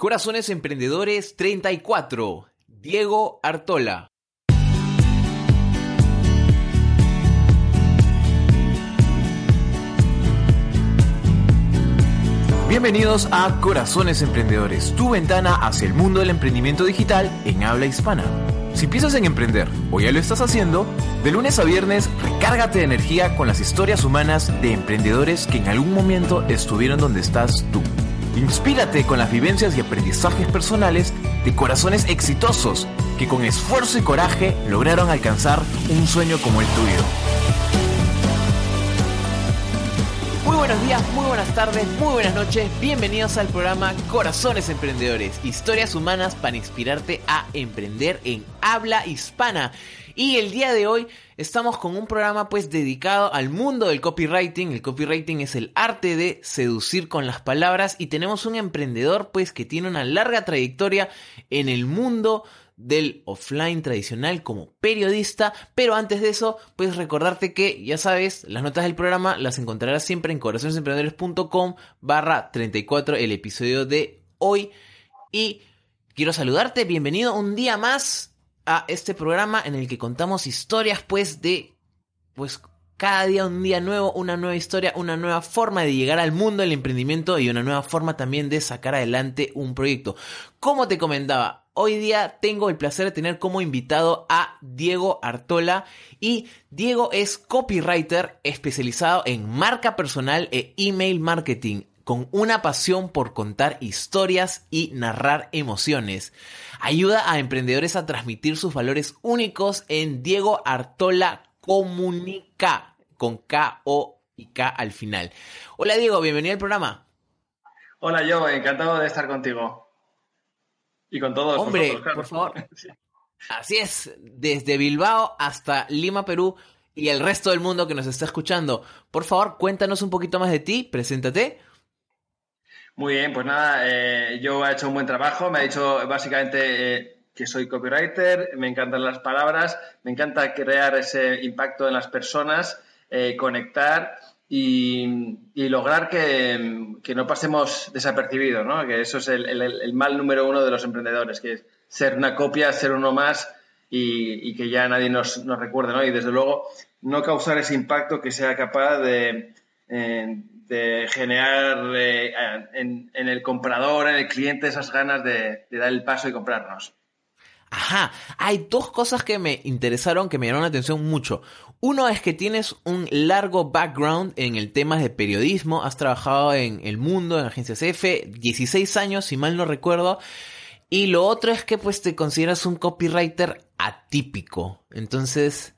Corazones Emprendedores 34. Diego Artola. Bienvenidos a Corazones Emprendedores, tu ventana hacia el mundo del emprendimiento digital en habla hispana. Si piensas en emprender o ya lo estás haciendo, de lunes a viernes recárgate de energía con las historias humanas de emprendedores que en algún momento estuvieron donde estás tú. Inspírate con las vivencias y aprendizajes personales de corazones exitosos que con esfuerzo y coraje lograron alcanzar un sueño como el tuyo. Muy buenos días, muy buenas tardes, muy buenas noches. Bienvenidos al programa Corazones Emprendedores, historias humanas para inspirarte a emprender en habla hispana. Y el día de hoy estamos con un programa pues dedicado al mundo del copywriting. El copywriting es el arte de seducir con las palabras y tenemos un emprendedor pues que tiene una larga trayectoria en el mundo del offline tradicional como periodista, pero antes de eso, pues recordarte que, ya sabes, las notas del programa las encontrarás siempre en corazonesemprendedores.com barra 34 el episodio de hoy. Y quiero saludarte, bienvenido un día más a este programa en el que contamos historias pues de pues cada día un día nuevo, una nueva historia, una nueva forma de llegar al mundo del emprendimiento y una nueva forma también de sacar adelante un proyecto. Como te comentaba, hoy día tengo el placer de tener como invitado a Diego Artola y Diego es copywriter especializado en marca personal e email marketing con una pasión por contar historias y narrar emociones. Ayuda a emprendedores a transmitir sus valores únicos en Diego Artola Comunica, con K, O y K al final. Hola Diego, bienvenido al programa. Hola yo, encantado de estar contigo. Y con todos. Hombre, por favor. Así es, desde Bilbao hasta Lima, Perú y el resto del mundo que nos está escuchando. Por favor, cuéntanos un poquito más de ti, preséntate. Muy bien, pues nada, eh, yo he hecho un buen trabajo, me ha dicho básicamente eh, que soy copywriter, me encantan las palabras, me encanta crear ese impacto en las personas, eh, conectar y, lograr que, no pasemos desapercibidos, ¿no? que eso es el, mal número uno de los emprendedores, que es ser una copia, ser uno más y, que ya nadie nos recuerde, ¿no? y desde luego no causar ese impacto que sea capaz de de generar eh, en, el comprador, en el cliente, esas ganas de, dar el paso y comprarnos. Ajá, hay dos cosas que me interesaron, que me llamaron la atención mucho. Uno es que tienes un largo background en el tema de periodismo, has trabajado en El Mundo, en Agencias F, 16 años, si mal no recuerdo. Y lo otro es que pues te consideras un copywriter atípico. Entonces,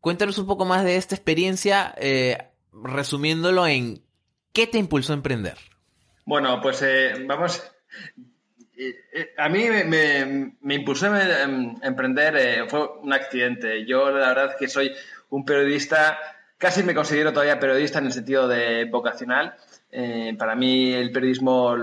cuéntanos un poco más de esta experiencia, eh, resumiéndolo en ¿Qué te impulsó a emprender? Bueno, pues eh, vamos. Eh, eh, a mí me, impulsó a em, emprender, fue un accidente. Yo la verdad que soy un periodista, casi me considero todavía periodista en el sentido de vocacional. para mí el periodismo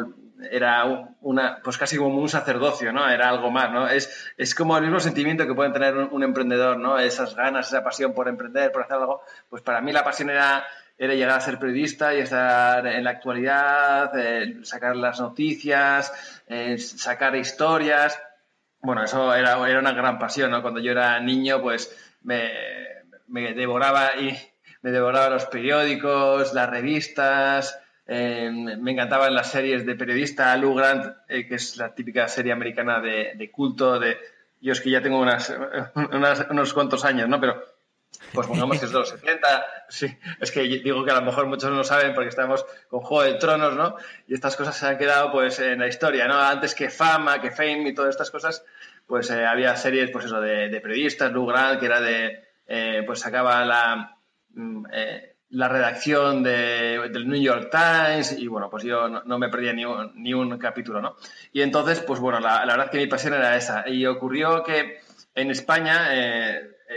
era una, pues casi como un sacerdocio, ¿no? Era algo más, ¿no? Es, es como el mismo sentimiento que puede tener un, un, emprendedor, ¿no? Esas ganas, esa pasión por emprender, por hacer algo. Pues para mí la pasión era era llegar a ser periodista y estar en la actualidad, eh, sacar las noticias, eh, sacar historias. Bueno, eso era, era, una gran pasión, ¿no? Cuando yo era niño, pues me, me devoraba y me devoraba los periódicos, las revistas, eh, me encantaban las series de periodista, Lou Grant, que es la típica serie americana de, de culto, de yo es que ya tengo unas, unos cuantos años, ¿no? Pero pues pongamos que es de los 70, sí, es que digo que a lo mejor muchos no lo saben porque estamos con Juego de Tronos, ¿no? Y estas cosas se han quedado pues en la historia, ¿no? Antes que Fama, que Fame y todas estas cosas, pues eh, había series, pues eso, de, periodistas, Lou que era de, eh, pues sacaba la, mm, eh, la redacción del New York Times y bueno, pues yo no, me perdía ni un, ni un, capítulo, ¿no? Y entonces, pues bueno, la, la verdad que mi pasión era esa. Y ocurrió que en España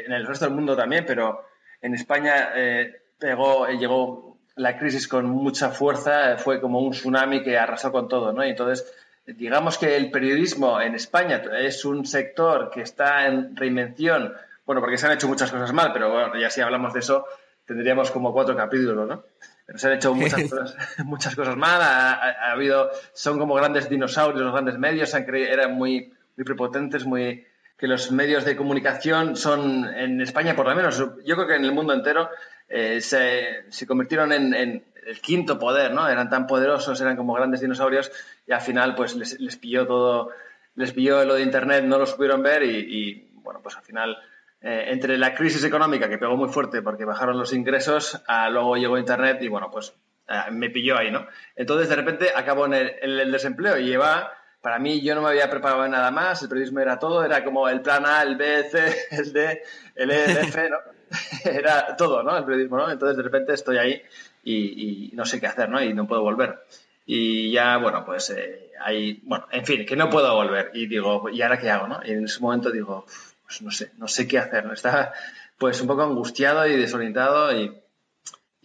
en el resto del mundo también, pero en España eh, pegó, eh, llegó la crisis con mucha fuerza, fue como un tsunami que arrasó con todo, ¿no? Y entonces, digamos que el periodismo en España es un sector que está en reinvención, bueno, porque se han hecho muchas cosas mal, pero bueno, ya si hablamos de eso, tendríamos como cuatro capítulos, ¿no? pero se han hecho muchas cosas, muchas cosas mal. Ha, habido, son como grandes dinosaurios, los grandes medios, han eran muy, muy prepotentes, muy que los medios de comunicación son, en España por lo menos, yo creo que en el mundo entero, eh, se, se, convirtieron en, en, el quinto poder, ¿no? Eran tan poderosos, eran como grandes dinosaurios y al final pues les, les pilló todo, les pilló lo de Internet, no lo supieron ver y, y bueno, pues al final eh, entre la crisis económica que pegó muy fuerte porque bajaron los ingresos, luego llegó Internet y bueno, pues eh, me pilló ahí, ¿no? Entonces de repente acabo en el, desempleo y lleva, para mí yo no me había preparado nada más, el periodismo era todo, era como el plan A, el B, el C, el D, el E, el F, ¿no? era todo, ¿no? El periodismo, ¿no? Entonces de repente estoy ahí y, no sé qué hacer, ¿no? Y no puedo volver. Y ya, bueno, pues eh, hay, bueno, en fin, que no puedo volver. Y digo, ¿y ahora qué hago, no? Y en ese momento digo, pues no sé, no sé qué hacer. ¿no? Estaba pues un poco angustiado y desorientado y,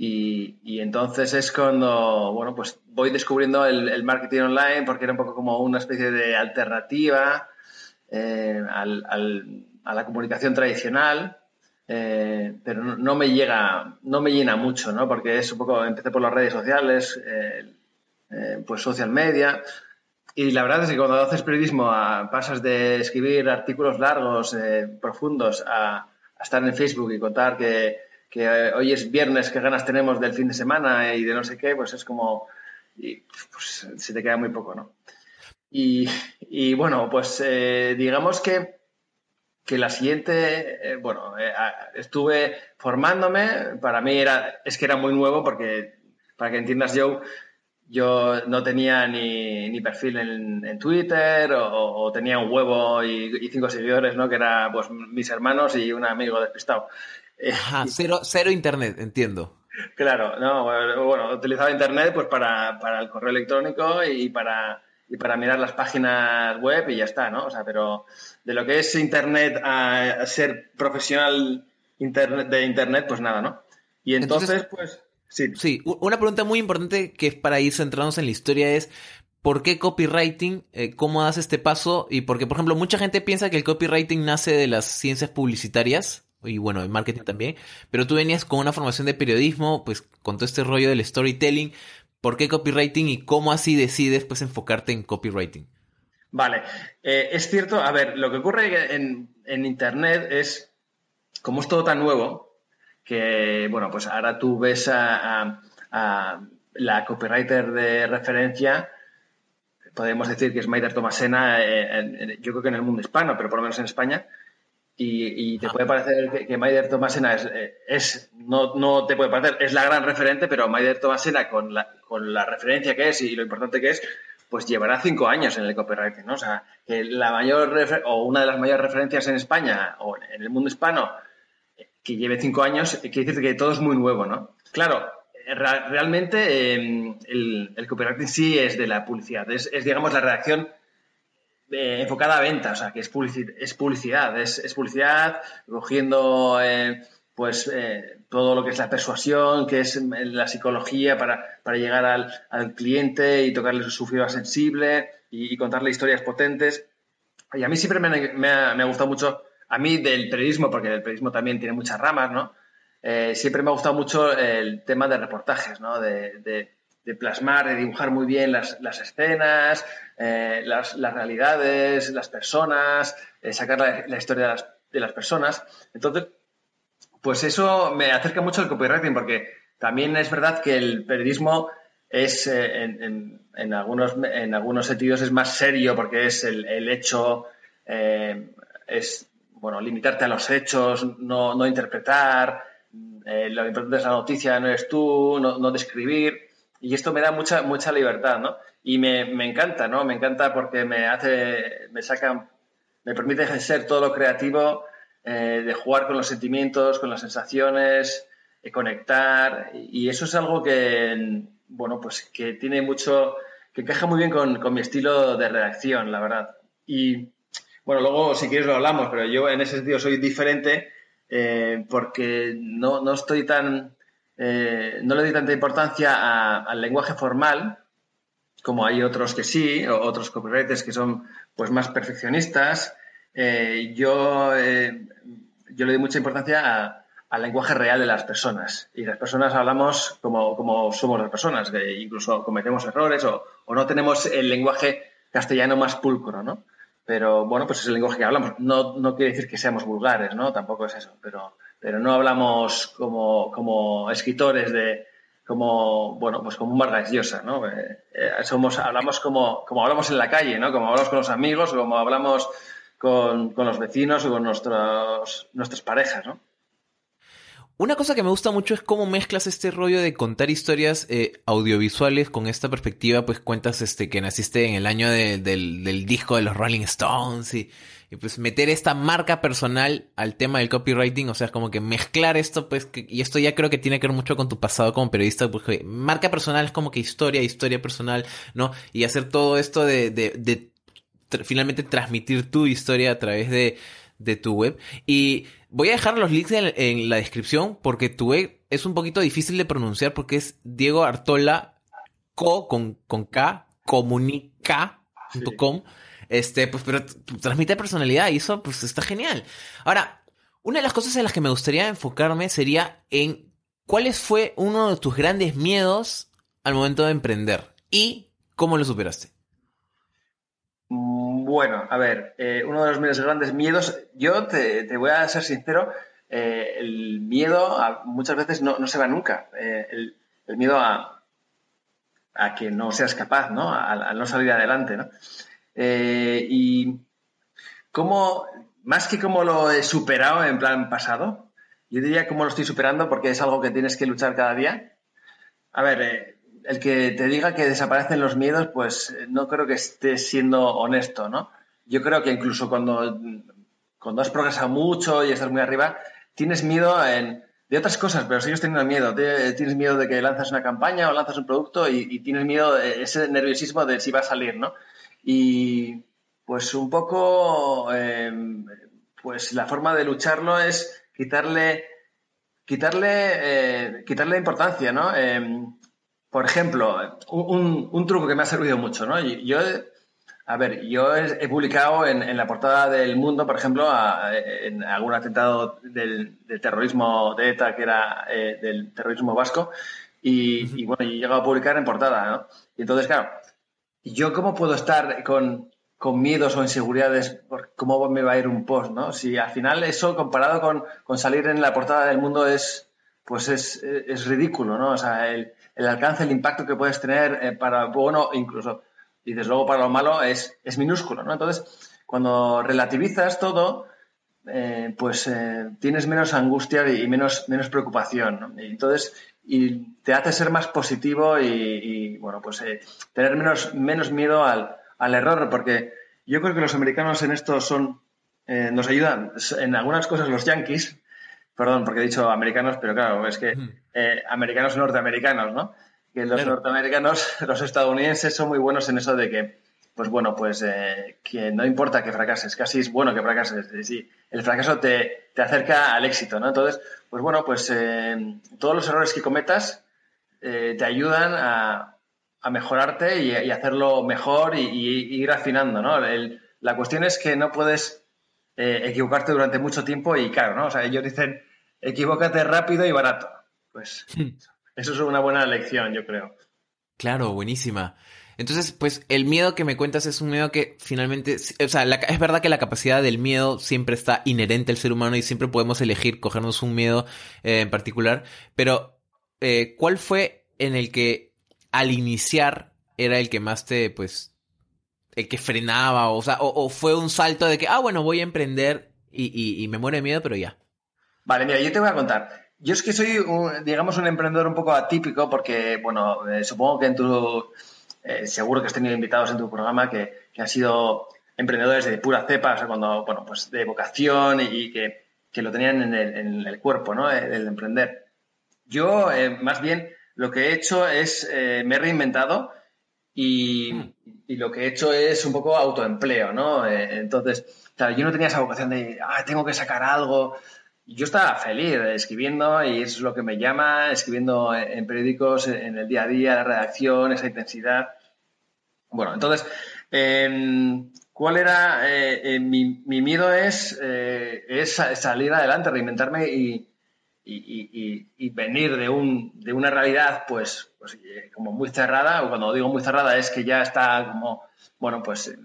y, entonces es cuando, bueno, pues voy descubriendo el, marketing online porque era un poco como una especie de alternativa eh, al, a la comunicación tradicional. Eh, pero no, me llega, no me llena mucho, ¿no? Porque es un poco, empecé por las redes sociales, eh, pues social media, y la verdad es que cuando haces periodismo pasas de escribir artículos largos, eh, profundos, a, estar en Facebook y contar que, hoy es viernes, qué ganas tenemos del fin de semana y de no sé qué, pues es como, pues, se te queda muy poco, ¿no? Y, bueno, pues eh, digamos que, que la siguiente, eh, bueno, estuve formándome, para mí era, es que era muy nuevo porque, para que entiendas, Joe, yo no tenía ni, perfil en, Twitter o, tenía un huevo y, cinco seguidores, ¿no? Que era pues mis hermanos y un amigo despistado. Ajá, cero, cero internet, entiendo. Claro, no, bueno, utilizaba internet pues para, el correo electrónico y para, y para mirar las páginas web y ya está, ¿no? O sea, pero de lo que es internet a, ser profesional internet, de internet, pues nada, ¿no? Y entonces pues Sí. una pregunta muy importante que es para ir centrándonos en la historia es ¿por qué copywriting? Eh, ¿Cómo das este paso? Y porque, por ejemplo, mucha gente piensa que el copywriting nace de las ciencias publicitarias y bueno, el marketing también, pero tú venías con una formación de periodismo, pues con todo este rollo del storytelling. ¿Por qué copywriting y cómo así decides pues enfocarte en copywriting? Vale, eh, es cierto, a ver, lo que ocurre en, en Internet es, como es todo tan nuevo, que, bueno, pues ahora tú ves a, la copywriter de referencia, podemos decir que es Maider Tomasena, eh, yo creo que en el mundo hispano, pero por lo menos en España, y, te ah. puede parecer que, que Maider Tomasena es, eh, es, no, no te puede parecer, es la gran referente, pero Maider Tomasena con la, con la referencia que es y lo importante que es, pues llevará cinco años en el copywriting, ¿no? O sea, que la mayor, o una de las mayores referencias en España o en el mundo hispano que lleve cinco años, quiere decir que todo es muy nuevo, ¿no? Claro, eh, realmente em, el, el, copywriting sí es de la publicidad, es, digamos, la redacción eh, enfocada a venta, o sea, que es, publicidad, es publicidad, es, publicidad cogiendo eh, pues todo lo que es la persuasión, que es la psicología para, llegar al, cliente y tocarle su fibra sensible y, contarle historias potentes. Y a mí siempre me, me ha gustado mucho a mí del periodismo, porque el periodismo también tiene muchas ramas, ¿no? Eh, siempre me ha gustado mucho el tema de reportajes, ¿no? De, plasmar, de dibujar muy bien las, escenas, eh, las, realidades, las personas, eh, sacar la, historia de las, personas. Entonces, pues eso me acerca mucho al copywriting, porque también es verdad que el periodismo es, en, algunos, en algunos sentidos, es más serio, porque es el, el hecho, es bueno, limitarte a los hechos, no, no interpretar, eh, lo importante es la noticia, no eres tú, no, describir. Y esto me da mucha, mucha libertad, ¿no? Y me, me, encanta, ¿no? Me encanta porque me hace, me saca, me permite ser todo lo creativo, eh, de jugar con los sentimientos, con las sensaciones, de conectar. Y eso es algo que, bueno, pues que tiene mucho, que encaja muy bien con, con mi estilo de redacción, la verdad. Y bueno, luego si quieres lo hablamos, pero yo en ese sentido soy diferente eh, porque no, no, estoy tan, eh, no le doy tanta importancia al lenguaje formal como hay otros que sí, otros copywriters que son pues más perfeccionistas. Eh, yo, yo le doy mucha importancia al lenguaje real de las personas. Y las personas hablamos como, como somos las personas, que incluso cometemos errores o, o, no tenemos el lenguaje castellano más pulcro, ¿no? Pero bueno, pues es el lenguaje que hablamos. No, no quiere decir que seamos vulgares, ¿no? Tampoco es eso, pero, pero no hablamos como, como escritores de, como, bueno, pues como un Vargas Llosa, ¿no? Eh, eh, somos, hablamos como, como hablamos en la calle, ¿no? Como hablamos con los amigos, como hablamos con, con los vecinos o con nuestros, nuestras parejas, ¿no? Una cosa que me gusta mucho es cómo mezclas este rollo de contar historias eh, audiovisuales con esta perspectiva, pues cuentas este que naciste en el año del, del, disco de los Rolling Stones y, pues meter esta marca personal al tema del copywriting, o sea, como que mezclar esto, pues, que, y esto ya creo que tiene que ver mucho con tu pasado como periodista, porque marca personal es como que historia, historia personal, ¿no? Y hacer todo esto de, de, de finalmente transmitir tu historia a través de, de tu web. Y voy a dejar los links en, la descripción porque tu web es un poquito difícil de pronunciar porque es Diego Artola co con, con K comunica.com. Este, pues, pero transmite personalidad y eso pues está genial. Ahora, una de las cosas en las que me gustaría enfocarme sería en cuáles fue uno de tus grandes miedos al momento de emprender y cómo lo superaste. Bueno, a ver, eh, uno de los mis grandes miedos, yo te, voy a ser sincero, eh, el miedo muchas veces no, se va nunca. Eh, el, miedo a, que no seas capaz, ¿no? A, no salir adelante, ¿no? y cómo, más que cómo lo he superado en plan pasado, yo diría cómo lo estoy superando porque es algo que tienes que luchar cada día. A ver, el que te diga que desaparecen los miedos, pues eh, no creo que esté siendo honesto, ¿no? Yo creo que incluso cuando, cuando has progresado mucho y estás muy arriba, tienes miedo de otras cosas, pero sigues teniendo miedo. Tienes miedo de que lanzas una campaña o lanzas un producto y, tienes miedo, de ese nerviosismo de si va a salir, ¿no? Y pues un poco, em, pues la forma de lucharlo es quitarle, quitarle, eh, quitarle importancia, ¿no? Em, por ejemplo, un, truco que me ha servido mucho, ¿no? Yo, a ver, yo he, publicado en, la portada del Mundo, por ejemplo, en algún atentado del, terrorismo de ETA, que era eh, del terrorismo vasco, y, bueno, he llegado a publicar en portada, ¿no? Y entonces, claro, ¿yo cómo puedo estar con, miedos o inseguridades por cómo me va a ir un post, ¿no? Si al final eso comparado con, con salir en la portada del Mundo es, pues es, es ridículo, ¿no? O sea, el, el alcance, el impacto que puedes tener eh, para bueno, incluso, y desde luego para lo malo, es, es minúsculo, ¿no? Entonces, cuando relativizas todo, eh, pues eh, tienes menos angustia y menos, menos preocupación, ¿no? Y entonces, y te hace ser más positivo y, bueno, pues tener menos, menos miedo al, al, error, porque yo creo que los americanos en esto son, nos ayudan, en algunas cosas los yankees, perdón, porque he dicho americanos, pero claro, es que eh, americanos norteamericanos, ¿no? Que los norteamericanos, los estadounidenses son muy buenos en eso de que, pues bueno, pues eh, que no importa que fracases, casi es bueno que fracases. Sí, el fracaso te, acerca al éxito, ¿no? Entonces, pues bueno, pues eh, todos los errores que cometas te ayudan a, mejorarte y, hacerlo mejor y, ir afinando, ¿no? la cuestión es que no puedes equivocarte durante mucho tiempo y claro, ¿no? O sea, ellos dicen equivócate rápido y barato. Pues eso es una buena lección, yo creo. Claro, buenísima. Entonces, pues el miedo que me cuentas es un miedo que finalmente, o sea, es verdad que la capacidad del miedo siempre está inherente al ser humano y siempre podemos elegir cogernos un miedo eh, en particular, pero eh, ¿cuál fue en el que al iniciar era el que más te, pues, el que frenaba, o, sea, o, fue un salto de que, ah, bueno, voy a emprender y, y me muero de miedo, pero ya? Vale, mira, yo te voy a contar. Yo es que soy, digamos, un emprendedor un poco atípico porque, bueno, eh, supongo que en tu, eh, seguro que has tenido invitados en tu programa que, han sido emprendedores de pura cepa, o sea, cuando, bueno, pues de vocación y, que, lo tenían en el, cuerpo, ¿no? El, emprender. Yo, eh, más bien, lo que he hecho es, me he reinventado y, hmm. y, lo que he hecho es un poco autoempleo, ¿no? entonces, claro, yo no tenía esa vocación de, ah, tengo que sacar algo, yo estaba feliz escribiendo y es lo que me llama, escribiendo en periódicos, en el día a día, la redacción, esa intensidad. Bueno, entonces, em, ¿cuál era? Eh, eh, mi, miedo es, eh, es, salir adelante, reinventarme y, y, venir de, un, de una realidad, pues, pues eh, como muy cerrada, o cuando digo muy cerrada es que ya está como, bueno, pues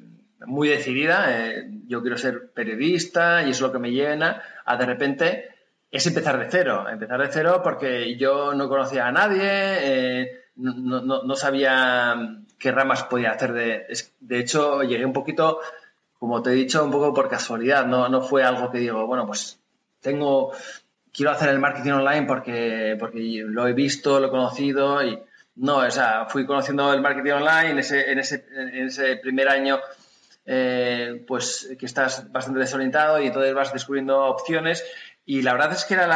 muy decidida, eh, yo quiero ser periodista y es lo que me llena, a de repente es empezar de cero, empezar de cero porque yo no conocía a nadie, eh, no, no, sabía qué ramas podía hacer. De, de hecho, llegué un poquito, como te he dicho, un poco por casualidad, no, no fue algo que digo, bueno, pues tengo, quiero hacer el marketing online porque, porque lo he visto, lo he conocido y no, o sea, fui conociendo el marketing online en ese, en ese, en ese primer año. Eh, pues que estás bastante desorientado y entonces vas descubriendo opciones y la verdad es que era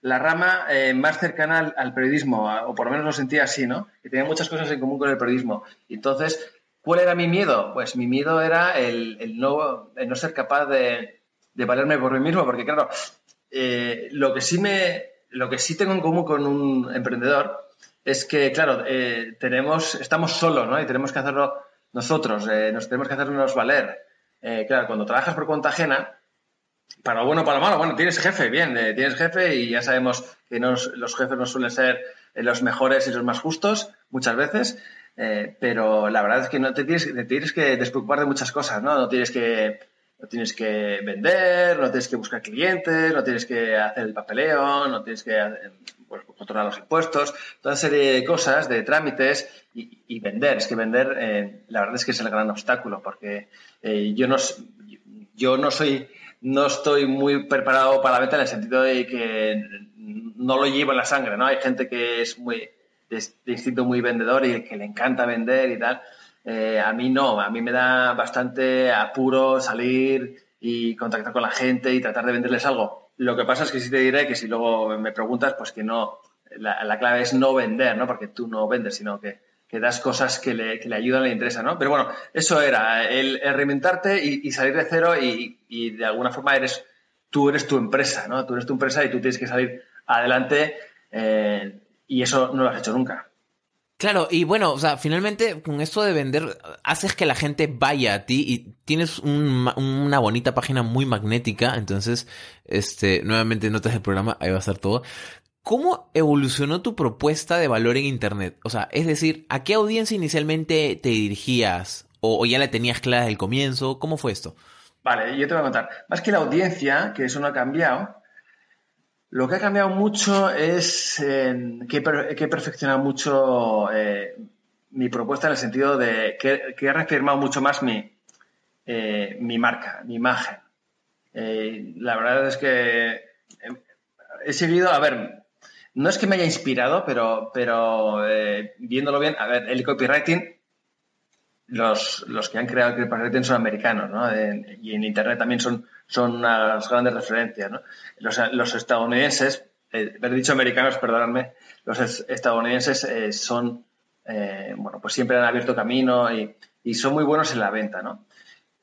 la, rama eh, más cercana al, periodismo, o por lo menos lo sentía así, ¿no? Que tenía muchas cosas en común con el periodismo. Entonces, ¿cuál era mi miedo? Pues mi miedo era el, no, no, ser capaz de, valerme por mí mismo, porque claro, eh, lo, que sí me, lo que sí tengo en común con un emprendedor es que, claro, eh, tenemos, estamos solos, ¿no? Y tenemos que hacerlo nosotros, nos tenemos que hacernos valer. claro, cuando trabajas por cuenta ajena, para lo bueno o para lo malo, bueno, tienes jefe, bien, eh, tienes jefe y ya sabemos que los jefes no suelen ser eh, los mejores y los más justos muchas veces, eh, pero la verdad es que no te tienes, te tienes que despreocupar de muchas cosas, ¿no? No tienes que no tienes que vender, no tienes que buscar clientes, no tienes que hacer el papeleo, no tienes que pues, controlar los impuestos, toda serie de cosas, de trámites y, vender. Es que vender, la verdad es que es el gran obstáculo, porque yo, no, yo no soy no estoy muy preparado para la venta en el sentido de que no lo llevo en la sangre, ¿no? Hay gente que es muy de, instinto muy vendedor y que le encanta vender y tal. Eh, a mí no, a mí me da bastante apuro salir y contactar con la gente y tratar de venderles algo. Lo que pasa es que sí te diré que si luego me preguntas, pues que no, la, la clave es no vender, ¿no? Porque tú no vendes, sino que que das cosas que le, que le ayudan, le interesan, ¿no? Pero bueno, eso era, el, reinventarte y, salir de cero y, de alguna forma eres, tú eres tu empresa, ¿no? Tú eres tu empresa y tú tienes que salir adelante eh, y eso no lo has hecho nunca. Claro, y bueno, o sea, finalmente con esto de vender, haces que la gente vaya a ti y tienes una bonita página muy magnética, entonces, este, nuevamente notas del programa, ahí va a estar todo. ¿Cómo evolucionó tu propuesta de valor en Internet? O sea, es decir, ¿a qué audiencia inicialmente te dirigías? ¿O, ya la tenías clara desde el comienzo? ¿Cómo fue esto? Vale, yo te voy a contar. Más que la audiencia, que eso no ha cambiado, lo que ha cambiado mucho es que, he perfeccionado mucho eh, mi propuesta en el sentido de que, he reafirmado mucho más mi, eh, marca, mi imagen. Eh, la verdad es que he seguido, a ver, no es que me haya inspirado, pero, eh, viéndolo bien, a ver, el copywriting, los, los que han creado el copywriting son americanos, ¿no? y en Internet también son, son unas grandes referencias, ¿no? Los, estadounidenses, eh, haber dicho americanos, perdonadme, los estadounidenses eh, son, eh, bueno, pues siempre han abierto camino y, y, son muy buenos en la venta, ¿no?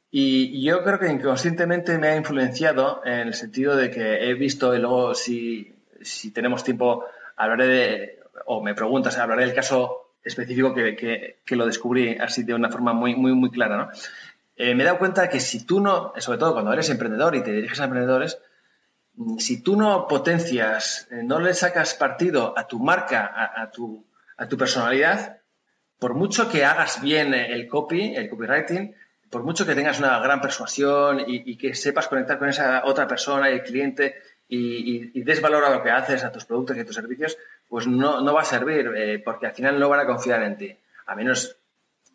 Y yo creo que inconscientemente me ha influenciado en el sentido de que he visto y luego si si tenemos tiempo, hablaré de, o me preguntas, hablaré del caso específico que, lo descubrí así de una forma muy, muy, muy clara, ¿no? Eh, me he dado cuenta que si tú no, sobre todo cuando eres emprendedor y te diriges a emprendedores, mm, si tú no potencias, eh, no le sacas partido a tu marca, a, tu, personalidad, por mucho que hagas bien el copy, el copywriting, por mucho que tengas una gran persuasión y, y, que sepas conectar con esa otra persona, el cliente, y, y, a lo que haces, a tus productos y a tus servicios, pues no, no va a servir, eh, porque al final no van a confiar en ti. A menos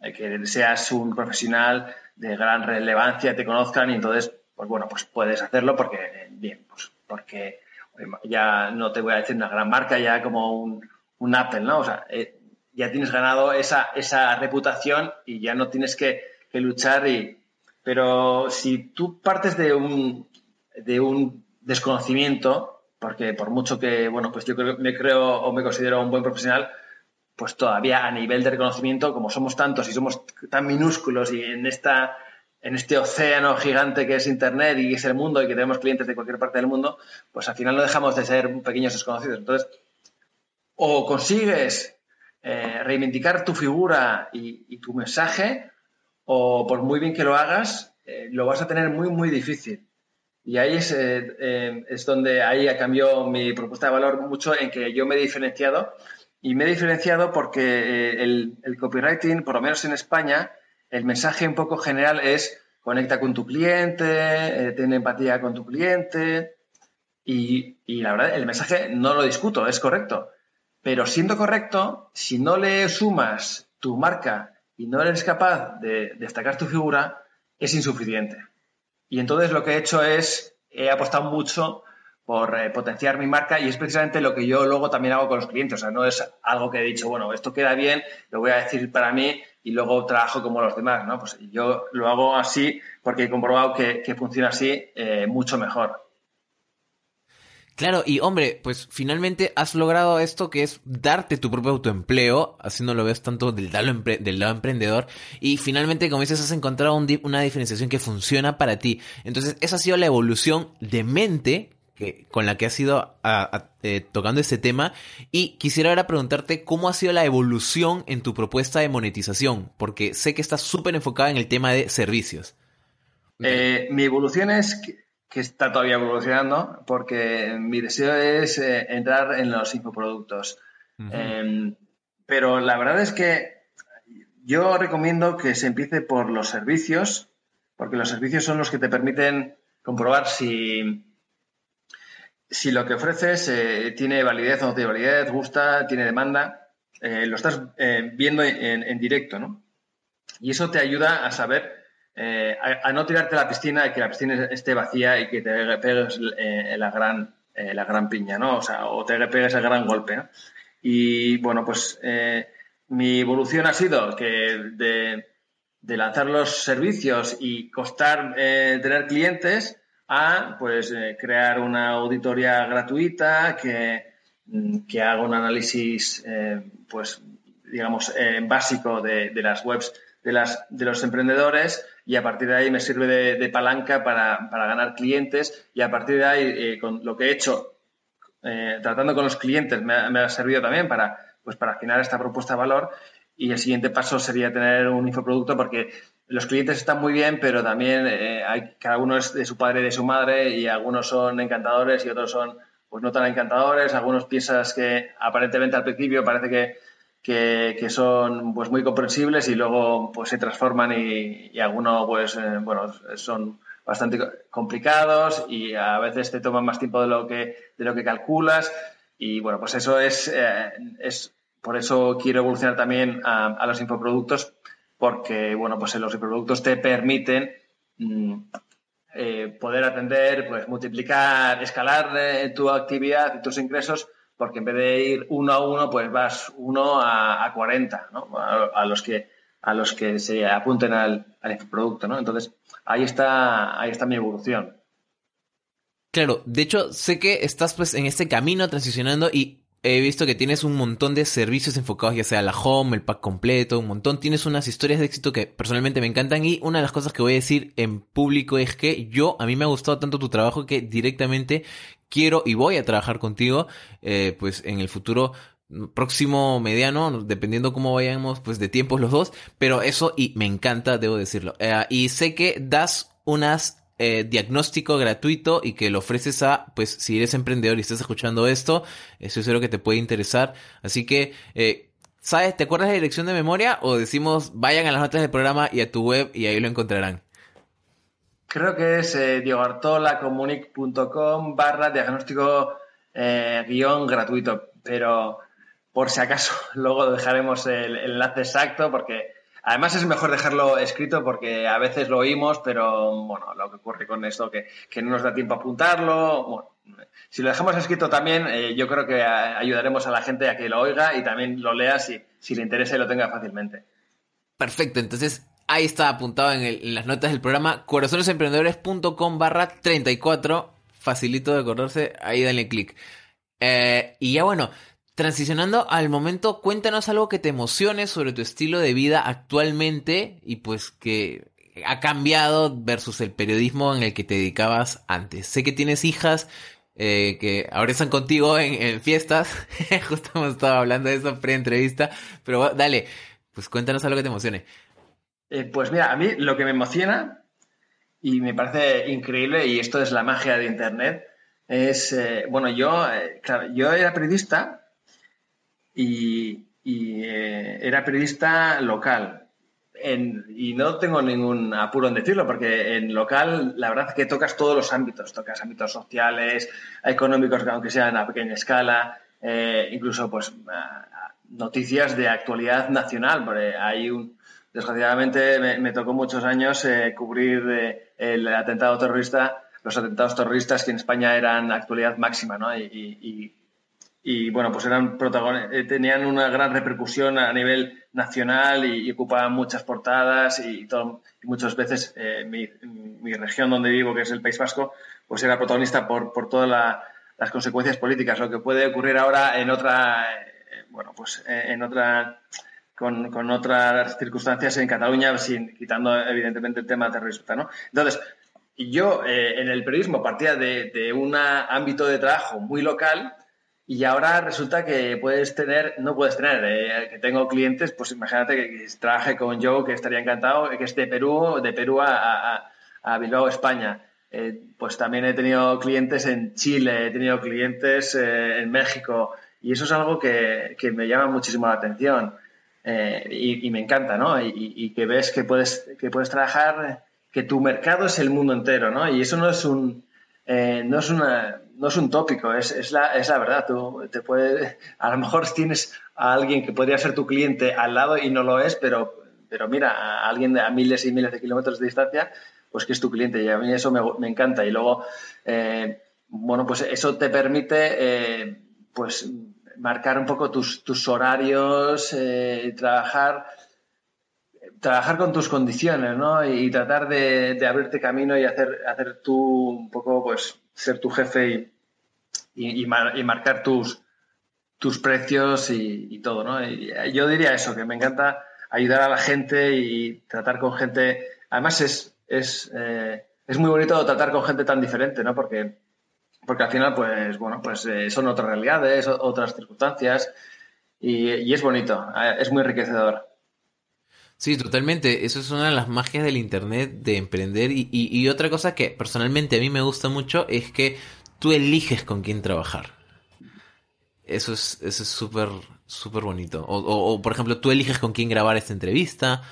eh, que seas un profesional de gran relevancia, te conozcan y entonces, pues bueno, pues puedes hacerlo porque, eh, bien, pues porque ya no te voy a decir una gran marca, ya como un, un Apple, ¿no? O sea, ya tienes ganado esa, esa reputación y ya no tienes que, que luchar y... Pero si tú partes de un, de un desconocimiento, porque por mucho que, bueno, pues yo me creo o me considero un buen profesional, pues todavía a nivel de reconocimiento, como somos tantos y somos tan minúsculos y en esta en este océano gigante que es Internet y es el mundo y que tenemos clientes de cualquier parte del mundo, pues al final no dejamos de ser pequeños desconocidos. Entonces, o consigues eh, reivindicar tu figura y, tu mensaje, o por muy bien que lo hagas, eh, lo vas a tener muy, muy difícil. Y ahí es, eh, es donde ahí cambiado mi propuesta de valor mucho en que yo me he diferenciado. Y me he diferenciado porque el, el copywriting, por lo menos en España, el mensaje un poco general es conecta con tu cliente, eh, tiene empatía con tu cliente y, la verdad, el mensaje no lo discuto, es correcto. Pero siendo correcto, si no le sumas tu marca y no eres capaz de destacar tu figura, es insuficiente. Y entonces lo que he hecho es, he apostado mucho por eh, potenciar mi marca y es precisamente lo que yo luego también hago con los clientes. O sea, no es algo que he dicho, bueno, esto queda bien, lo voy a decir para mí y luego trabajo como los demás, ¿no? Pues yo lo hago así porque he comprobado que, funciona así eh, mucho mejor. Claro, y hombre, pues finalmente has logrado esto que es darte tu propio autoempleo, así no lo ves tanto del lado, del lado emprendedor, y finalmente, como dices, has encontrado una diferenciación que funciona para ti. Entonces, esa ha sido la evolución de mente que, con la que has ido eh, tocando este tema y quisiera ahora preguntarte cómo ha sido la evolución en tu propuesta de monetización, porque sé que estás súper enfocada en el tema de servicios. Eh, mi evolución es que, está todavía evolucionando porque mi deseo es eh, entrar en los infoproductos. Em, pero la verdad es que yo recomiendo que se empiece por los servicios, porque los servicios son los que te permiten comprobar si si lo que ofreces eh, tiene validez o no tiene validez, gusta, tiene demanda, eh, lo estás eh, viendo en, directo, ¿no? Y eso te ayuda a saber, a, no tirarte a la piscina y que la piscina esté vacía y que te pegues la, gran, la gran piña, ¿no? O sea, o te pegues el gran golpe, ¿no? Y bueno, pues mi evolución ha sido que de, de lanzar los servicios y costar tener clientes, a pues, eh, crear una auditoría gratuita que, mm, que haga un análisis, eh, pues, digamos, eh, básico de, las webs de, las, de los emprendedores y a partir de ahí me sirve de, palanca para, ganar clientes y a partir de ahí, con lo que he hecho, tratando con los clientes, me ha, servido también para, pues, para afinar esta propuesta de valor y el siguiente paso sería tener un infoproducto porque los clientes están muy bien, pero también eh, hay, cada uno es de su padre y de su madre y algunos son encantadores y otros son pues no tan encantadores. Algunos piensas que aparentemente al principio parece que, que, son pues muy comprensibles y luego pues se transforman y, algunos pues eh, bueno son bastante complicados y a veces te toman más tiempo de lo que de lo que calculas y bueno pues eso es, eh, es por eso quiero evolucionar también a, a los infoproductos porque bueno, pues los productos te permiten mm, eh, poder atender, pues multiplicar, escalar eh, tu actividad y tus ingresos, porque en vez de ir uno a uno, pues vas uno a, a 40, ¿no? A, los que a los que se apunten al, al producto, ¿no? Entonces, ahí está, ahí está mi evolución. Claro, de hecho, sé que estás pues en este camino transicionando y he visto que tienes un montón de servicios enfocados, ya sea la home, el pack completo, un montón. Tienes unas historias de éxito que personalmente me encantan. Y una de las cosas que voy a decir en público es que yo, a mí me ha gustado tanto tu trabajo que directamente quiero y voy a trabajar contigo, eh, pues en el futuro próximo mediano, dependiendo cómo vayamos, pues de tiempos los dos. Pero eso, y me encanta, debo decirlo. Eh, y sé que das unas eh, diagnóstico gratuito y que lo ofreces a, pues, si eres emprendedor y estás escuchando esto, eso es algo que te puede interesar. Así que, eh, ¿sabes? ¿Te acuerdas la dirección de memoria? O decimos, vayan a las notas del programa y a tu web y ahí lo encontrarán. Creo que es eh, diegoartolacomunic.com barra diagnóstico eh, guion gratuito, pero por si acaso luego dejaremos el enlace exacto porque Además es mejor dejarlo escrito porque a veces lo oímos, pero bueno, lo que ocurre con esto que, que no nos da tiempo a apuntarlo. Bueno, si lo dejamos escrito también, eh, yo creo que ayudaremos a la gente a que lo oiga y también lo lea si, si le interesa y lo tenga fácilmente. Perfecto, entonces ahí está apuntado en, las notas del programa corazonesemprendedores.com barra 34. Facilito de acordarse, ahí dale clic. Eh, y ya bueno, Transicionando al momento, cuéntanos algo que te emocione sobre tu estilo de vida actualmente y pues que ha cambiado versus el periodismo en el que te dedicabas antes. Sé que tienes hijas eh, que ahora están contigo en, fiestas, justo hemos estado hablando de eso pre-entrevista, pero dale, pues cuéntanos algo que te emocione. Eh, pues mira, a mí lo que me emociona y me parece increíble, y esto es la magia de Internet, es, eh, bueno, yo, yo era periodista y, eh, era periodista local. y no tengo ningún apuro en decirlo, porque en local la verdad es que tocas todos los ámbitos, tocas ámbitos sociales, económicos, aunque sean a pequeña escala, incluso pues noticias de actualidad nacional, porque hay un, desgraciadamente me, tocó muchos años cubrir el atentado terrorista los atentados terroristas que en España eran actualidad máxima, ¿no? Y, bueno, pues eran eh, tenían una gran repercusión a nivel nacional y, ocupaban muchas portadas y, muchas veces eh, mi, región donde vivo, que es el País Vasco, pues era protagonista por, por todas las consecuencias políticas, lo que puede ocurrir ahora en otra, eh, bueno, pues en otra con, con, otras circunstancias en Cataluña, sin, quitando evidentemente el tema terrorista, ¿no? Entonces, y yo eh, en el periodismo partía de, un ámbito de trabajo muy local y ahora resulta que puedes tener, no puedes tener, eh, que tengo clientes, pues imagínate que, trabaje con Joe, que estaría encantado, que es de Perú, de Perú a, Bilbao, España. Eh, pues también he tenido clientes en Chile, he tenido clientes en México y eso es algo que, me llama muchísimo la atención y, me encanta, ¿no? Y, y, que ves que puedes, que puedes trabajar que tu mercado es el mundo entero, ¿no? Y eso no es un, eh, no es una, no es un tópico, es, es, la, es la verdad. Tú te puede, a lo mejor tienes a alguien que podría ser tu cliente al lado y no lo es, pero, pero mira, a alguien a miles y miles de kilómetros de distancia, pues que es tu cliente y a mí eso me, me encanta. Y luego, eh, bueno, pues eso te permite, eh, pues, marcar un poco tus, tus horarios, trabajar trabajar con tus condiciones, ¿no? Y, tratar de, abrirte camino y hacer, hacer tú un poco, pues, ser tu jefe y, y, marcar tus, tus precios y, todo, ¿no? Yo diría eso, que me encanta ayudar a la gente y tratar con gente. Además, es, es, eh, es muy bonito tratar con gente tan diferente, ¿no? Porque, porque al final, pues, bueno, pues eh, son otras realidades, otras circunstancias y, y es bonito, eh, es muy enriquecedor. Sí, totalmente. Eso es una de las magias del Internet de emprender. Y, otra cosa que personalmente a mí me gusta mucho es que tú eliges con quién trabajar. Eso es eso es súper bonito. O, o, por ejemplo, tú eliges con quién grabar esta entrevista.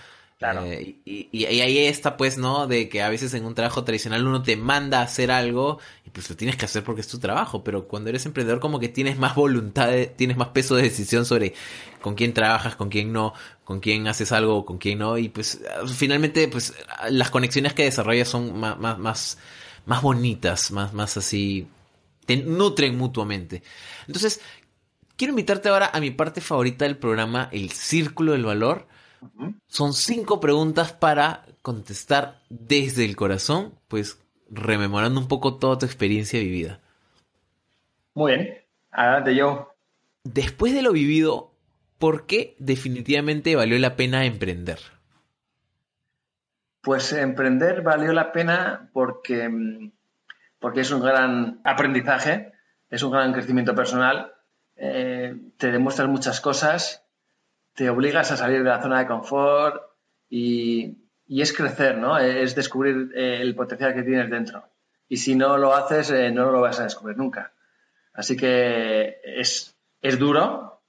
Claro. Eh, y, ahí está, pues, ¿no? De que a veces en un trabajo tradicional uno te manda a hacer algo y pues lo tienes que hacer porque es tu trabajo. Pero cuando eres emprendedor, como que tienes más voluntad, tienes más peso de decisión sobre con quién trabajas, con quién no, con quién haces algo, con quién no. Y pues finalmente, pues las conexiones que desarrollas son más, más, más, bonitas, más, más así, te nutren mutuamente. Entonces, quiero invitarte ahora a mi parte favorita del programa, el Círculo del Valor son cinco preguntas para contestar desde el corazón, pues rememorando un poco toda tu experiencia vivida. Muy bien, adelante yo. Después de lo vivido, ¿por qué definitivamente valió la pena emprender? Pues emprender valió la pena porque, porque es un gran aprendizaje, es un gran crecimiento personal, eh, te demuestras muchas cosas te obligas a salir de la zona de confort y, es crecer, ¿no? Es descubrir eh, el potencial que tienes dentro. Y si no lo haces, eh, no lo vas a descubrir nunca. Así que es, es duro,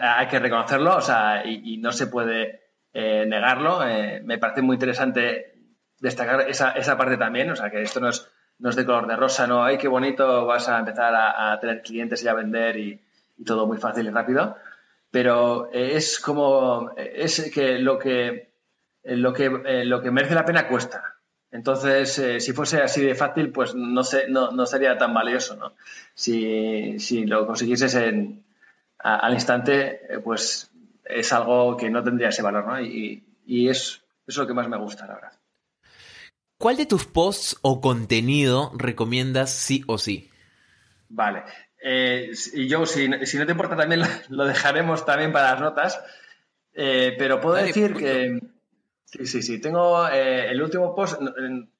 hay que reconocerlo, o sea, y, no se puede eh, negarlo. me parece muy interesante destacar esa, esa, parte también, o sea, que esto no es, no es de color de rosa, no, ay, qué bonito, vas a empezar a, tener clientes y a vender y, y todo muy fácil y rápido pero es como, es que lo que, lo que, eh, lo que merece la pena cuesta. Entonces, eh, si fuese así de fácil, pues no, sé, no, no sería tan valioso, ¿no? Si, si lo consiguieses en, al instante, eh, pues es algo que no tendría ese valor, ¿no? Y, y es, es lo que más me gusta, la verdad. ¿Cuál de tus posts o contenido recomiendas sí o sí? Vale. Eh, y yo, si, no te importa, también lo, dejaremos también para las notas. Eh, pero puedo decir que. Sí, sí, sí. Tengo eh, el último post.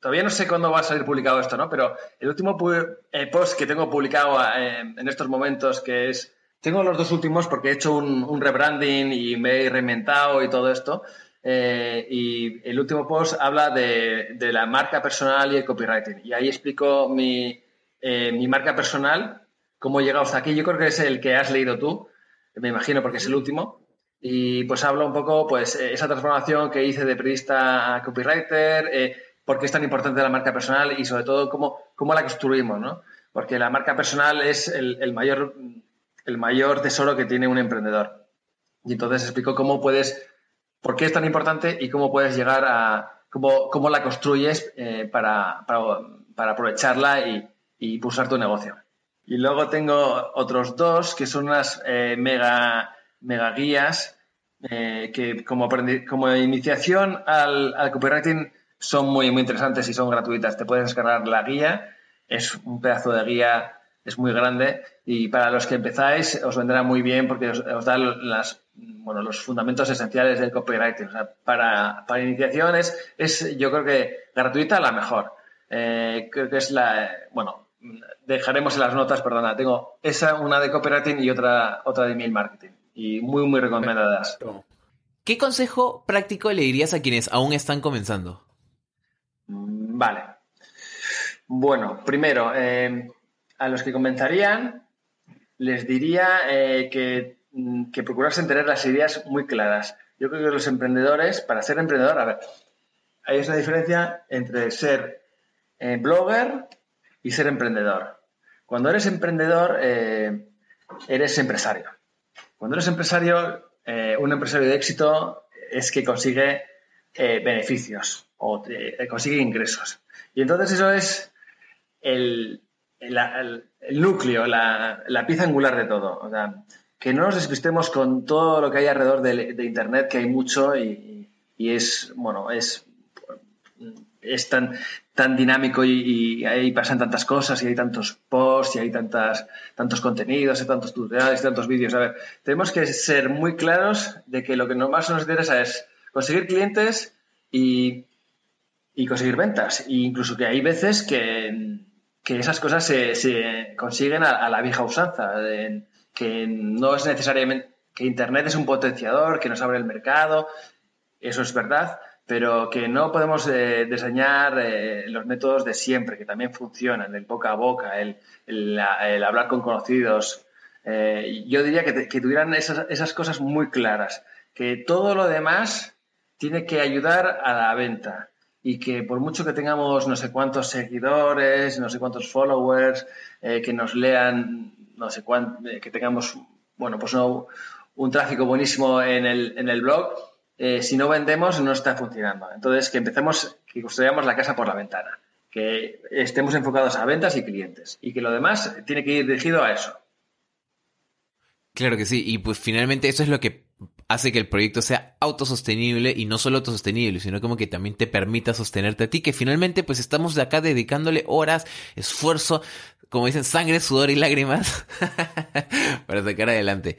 Todavía no sé cuándo va a salir publicado esto, ¿no? Pero el último post que tengo publicado en estos momentos, que es. Tengo los dos últimos porque he hecho un, rebranding y me he reinventado y todo esto. eh, y el último post habla de, la marca personal y el copywriting. Y ahí explico mi, eh, mi marca personal, cómo he llegado hasta aquí. Yo creo que es el que has leído tú, me imagino, porque es el último. Y pues hablo un poco, pues, esa transformación que hice de periodista a copywriter, eh, por qué es tan importante la marca personal y sobre todo cómo, cómo la construimos, ¿no? Porque la marca personal es el, mayor, el mayor tesoro que tiene un emprendedor. Y entonces explico cómo puedes por qué es tan importante y cómo puedes llegar a, cómo, cómo la construyes eh, para, para, aprovecharla y, y, impulsar tu negocio. Y luego tengo otros dos que son unas eh, mega, mega guías eh, que como, como iniciación al, al, copywriting son muy, muy interesantes y son gratuitas. Te puedes descargar la guía, es un pedazo de guía, es muy grande y para los que empezáis os vendrá muy bien porque os, os da las, bueno, los fundamentos esenciales del copywriting. para, para iniciación es, yo creo que gratuita la mejor. Eh, creo que es la, bueno, dejaremos en las notas, perdona, tengo esa, una de copywriting y otra, otra de email marketing. Y muy, muy recomendadas. ¿Qué consejo práctico le dirías a quienes aún están comenzando? Mm, vale. Bueno, primero, eh, a los que comenzarían, les diría eh, que Mm, que procurarse tener las ideas muy claras. Yo creo que los emprendedores, para ser emprendedor, a ver, hay una diferencia entre ser eh, blogger y ser emprendedor. Cuando eres emprendedor, eh, eres empresario. Cuando eres empresario, eh, un empresario de éxito es que consigue beneficios o consigue ingresos. Y entonces eso es el, núcleo, la, pieza angular de todo. O sea, que no nos despistemos con todo lo que hay alrededor de, Internet, que hay mucho y, es, bueno, es, es tan, tan dinámico y, ahí pasan tantas cosas y hay tantos posts y hay tantas, tantos contenidos y tantos tutoriales y tantos vídeos. A ver, tenemos que ser muy claros de que lo que más nos interesa es conseguir clientes y, conseguir ventas. E incluso que hay veces que, esas cosas se, consiguen a, la vieja usanza que no es necesariamente que Internet es un potenciador, que nos abre el mercado, eso es verdad, pero que no podemos eh, diseñar eh, los métodos de siempre, que también funcionan, el boca a boca, el, hablar con conocidos. Eh, yo diría que, tuvieran esas, esas, cosas muy claras, que todo lo demás tiene que ayudar a la venta y que por mucho que tengamos no sé cuántos seguidores, no sé cuántos followers, que nos lean no sé cuánto, eh, que tengamos, bueno, pues un tráfico buenísimo en el, en el blog, eh, si no vendemos no está funcionando. Entonces, que empecemos, que construyamos la casa por la ventana, que estemos enfocados a ventas y clientes y que lo demás tiene que ir dirigido a eso. Claro que sí, y pues finalmente eso es lo que hace que el proyecto sea autosostenible y no solo autosostenible, sino como que también te permita sostenerte a ti, que finalmente pues estamos de acá dedicándole horas, esfuerzo, como dicen, sangre, sudor y lágrimas para sacar adelante.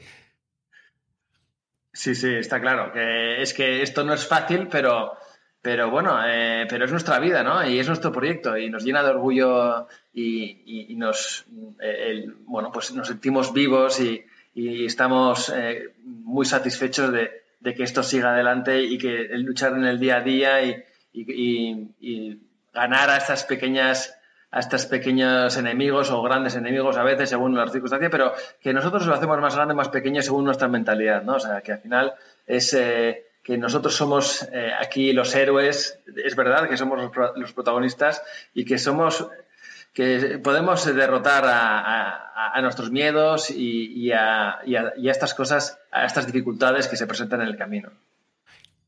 Sí, sí, está claro. Que es que esto no es fácil, pero, pero bueno, eh, pero es nuestra vida, ¿no? Y es nuestro proyecto y nos llena de orgullo y, nos, eh, bueno, pues nos sentimos vivos y, estamos eh, muy satisfechos de, que esto siga adelante y que luchar en el día a día y ganar a estas pequeñas a estos pequeños enemigos o grandes enemigos a veces según las circunstancias, pero que nosotros lo hacemos más grande, más pequeño según nuestra mentalidad, ¿no? O sea, que al final es eh, que nosotros somos eh, aquí los héroes, es verdad que somos los, protagonistas y que somos que podemos derrotar a, nuestros miedos y, a, y a estas cosas, a estas dificultades que se presentan en el camino.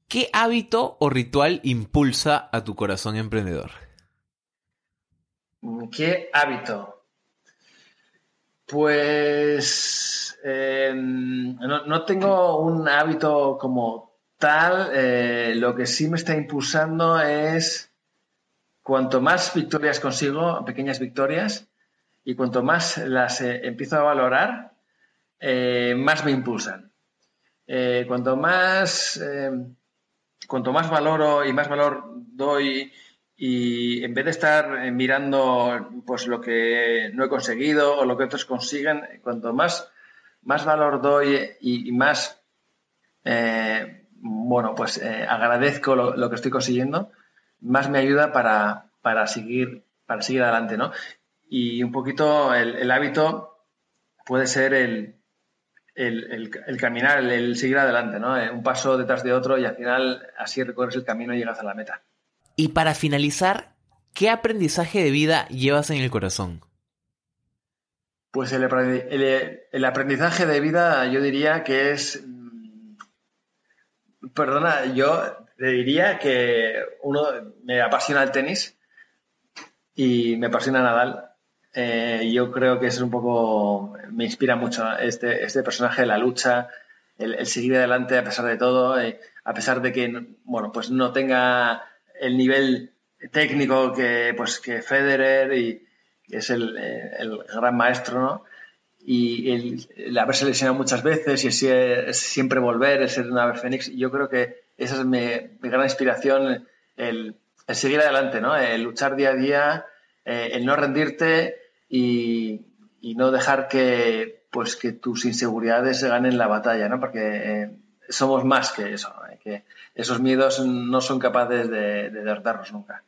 ¿Qué hábito o ritual impulsa a tu corazón emprendedor? ¿Qué hábito? Pues em, no, tengo un hábito como tal. Eh, lo que sí me está impulsando es cuanto más victorias consigo, pequeñas victorias, y cuanto más las eh, empiezo a valorar, eh, más me impulsan. cuanto más cuanto más valoro y más valor doy y en vez de estar eh, mirando pues lo que no he conseguido o lo que otros consiguen, cuanto más, más valor doy y, más, eh, bueno, pues eh, agradezco lo, que estoy consiguiendo, más me ayuda para, para, seguir, para seguir adelante, ¿no? Y un poquito el, hábito puede ser el, el, caminar, el, seguir adelante, ¿no? Eh, un paso detrás de otro y al final así recorres el camino y llegas a la meta. Y para finalizar, ¿qué aprendizaje de vida llevas en el corazón? Pues el, aprendizaje de vida yo diría que es... Mm, perdona, yo te diría que uno me apasiona el tenis y me apasiona Nadal. Eh, yo creo que es un poco, me inspira mucho este, este personaje, la lucha, el, seguir adelante a pesar de todo, eh, a pesar de que, bueno, pues no tenga el nivel técnico que, pues, que Federer y es el, el gran maestro, ¿no? Y el, haberse lesionado muchas veces y siempre volver, el ser una ave fénix, yo creo que esa es mi, gran inspiración, el, seguir adelante, ¿no? El luchar día a día, eh, el no rendirte y, y, no dejar que, pues, que tus inseguridades ganen la batalla, ¿no? Porque eh, somos más que eso, que esos miedos no son capaces de, de derrotarnos nunca.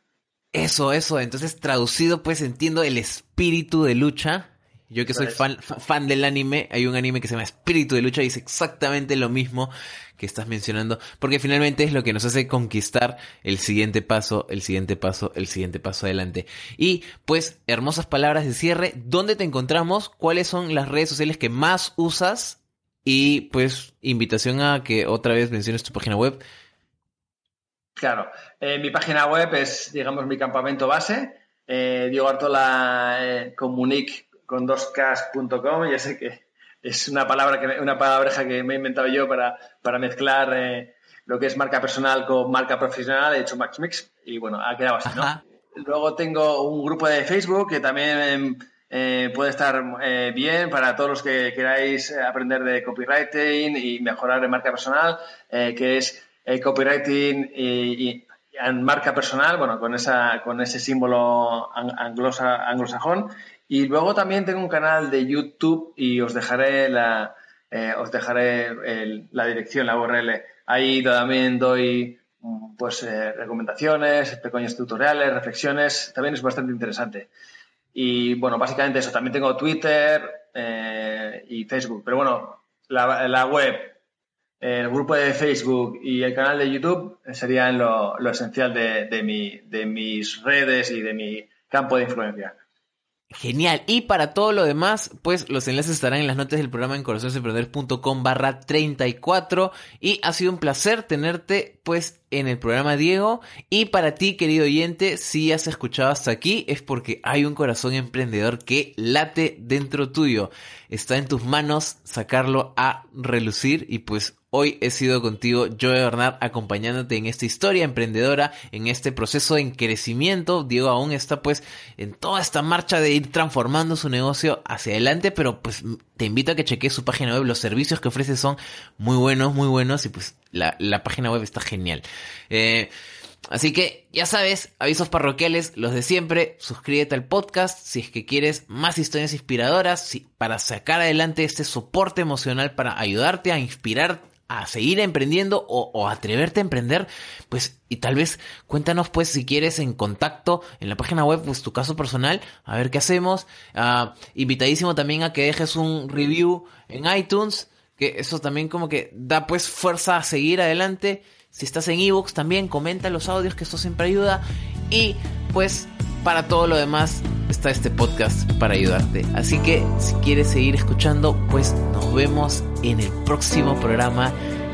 Eso, eso. Entonces, traducido, pues entiendo el espíritu de lucha. Yo que soy fan, fan del anime, hay un anime que se llama Espíritu de Lucha y dice exactamente lo mismo que estás mencionando, porque finalmente es lo que nos hace conquistar el siguiente paso, el siguiente paso, el siguiente paso adelante. Y pues, hermosas palabras de cierre, ¿dónde te encontramos? ¿Cuáles son las redes sociales que más usas? Y pues, invitación a que otra vez menciones tu página web. Claro, eh, mi página web es, digamos, mi campamento base, eh, Diego Artola eh, Comunic con dos ya sé que es una palabra que una palabreja que me he inventado yo para, para mezclar eh, lo que es marca personal con marca profesional, he hecho Max Mix y bueno, ha quedado así, ¿no? Luego tengo un grupo de Facebook que también puede estar bien para todos los que queráis aprender de copywriting y mejorar en marca personal, que es el copywriting y, marca personal, bueno, con, esa, con ese símbolo anglosa, anglosajón. Y luego también tengo un canal de YouTube y os dejaré la, eh, os dejaré la dirección, la URL. Ahí también doy pues eh, recomendaciones, pequeños tutoriales, reflexiones. También es bastante interesante. Y bueno, básicamente eso. También tengo Twitter eh, y Facebook. Pero bueno, la, la web el grupo de Facebook y el canal de YouTube serían lo, esencial de, mi, de mis redes y de mi campo de influencia. Genial. Y para todo lo demás, pues los enlaces estarán en las notas del programa en corazonesemprendedores.com barra 34. Y ha sido un placer tenerte pues en el programa Diego. Y para ti, querido oyente, si has escuchado hasta aquí, es porque hay un corazón emprendedor que late dentro tuyo. Está en tus manos sacarlo a relucir y pues Hoy he sido contigo, Joe Bernard, acompañándote en esta historia emprendedora, en este proceso de crecimiento. Diego aún está pues en toda esta marcha de ir transformando su negocio hacia adelante, pero pues te invito a que cheques su página web. Los servicios que ofrece son muy buenos, muy buenos y pues la, la página web está genial. Eh, Así que ya sabes, avisos parroquiales, los de siempre, suscríbete al podcast si es que quieres más historias inspiradoras, para sacar adelante este soporte emocional, para ayudarte a inspirar a seguir emprendiendo o, atreverte a emprender, pues y tal vez cuéntanos pues si quieres en contacto en la página web pues tu caso personal, a ver qué hacemos. Uh, invitadísimo también a que dejes un review en iTunes, que eso también como que da pues fuerza a seguir adelante. Si estás en ebooks también comenta los audios que esto siempre ayuda y pues para todo lo demás está este podcast para ayudarte. Así que si quieres seguir escuchando, pues nos vemos en el próximo programa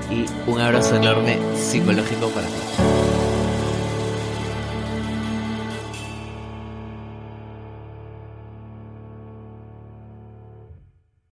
y un abrazo enorme psicológico para ti.